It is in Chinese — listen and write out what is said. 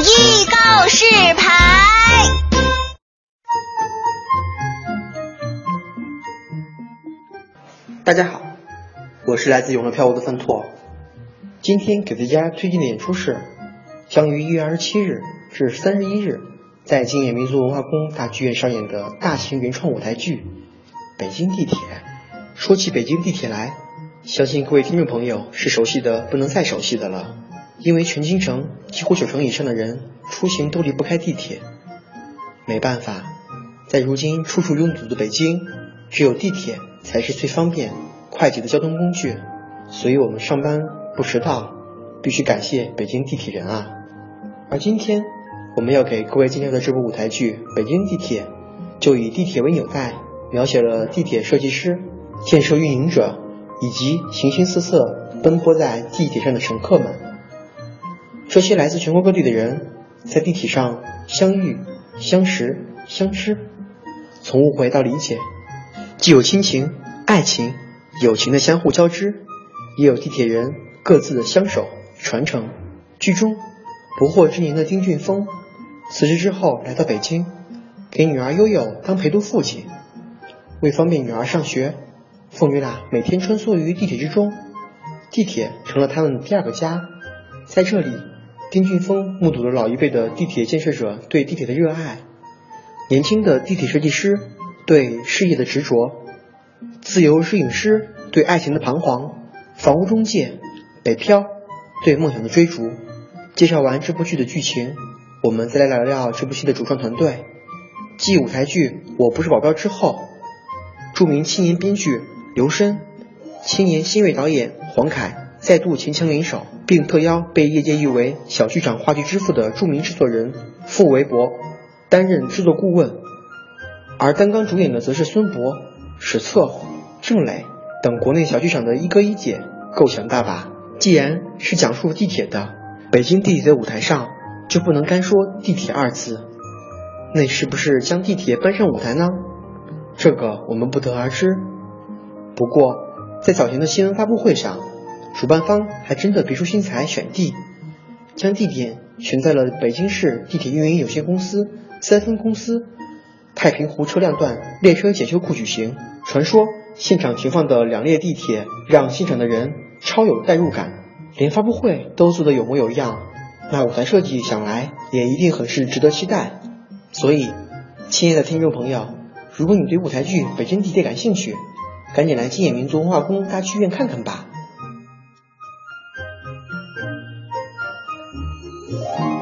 预告示牌。大家好，我是来自永乐票务的范拓。今天给大家推荐的演出是将于一月二十七日至三十一日在京野民族文化宫大剧院上演的大型原创舞台剧《北京地铁》。说起北京地铁来，相信各位听众朋友是熟悉的不能再熟悉的了，因为全京城几乎九成以上的人出行都离不开地铁。没办法，在如今处处拥堵的北京，只有地铁才是最方便、快捷的交通工具。所以我们上班不迟到，必须感谢北京地铁人啊！而今天我们要给各位介绍的这部舞台剧《北京地铁》，就以地铁为纽带，描写了地铁设计师、建设运营者以及形形色色奔波在地铁上的乘客们。这些来自全国各地的人，在地铁上相遇、相识、相知，从误会到理解，既有亲情、爱情、友情的相互交织。也有地铁人各自的相守传承。剧中不惑之年的丁俊峰辞职之后来到北京，给女儿悠悠当陪读父亲。为方便女儿上学，父女俩每天穿梭于地铁之中，地铁成了他们第二个家。在这里，丁俊峰目睹了老一辈的地铁建设者对地铁的热爱，年轻的地铁设计师对事业的执着，自由摄影师对爱情的彷徨。房屋中介，北漂，对梦想的追逐。介绍完这部剧的剧情，我们再来聊聊这部戏的主创团队。继舞台剧《我不是保镖》之后，著名青年编剧刘申、青年新锐导演黄凯再度强强联手，并特邀被业界誉为小剧场话剧之父的著名制作人傅维博担任制作顾问，而担纲主演的则是孙博、史策、郑磊。等国内小剧场的一哥一姐够强大吧？既然是讲述地铁的，北京地铁的舞台上就不能干说地铁二字，那是不是将地铁搬上舞台呢？这个我们不得而知。不过在早前的新闻发布会上，主办方还真的别出心裁选地，将地点选在了北京市地铁运营有限公司三分公司太平湖车辆段列车检修库举行。传说。现场停放的两列地铁让现场的人超有代入感，连发布会都做得有模有样。那舞台设计想来也一定很是值得期待。所以，亲爱的听众朋友，如果你对舞台剧《北京地铁》感兴趣，赶紧来金野民族文化宫大剧院看看吧。Thank you.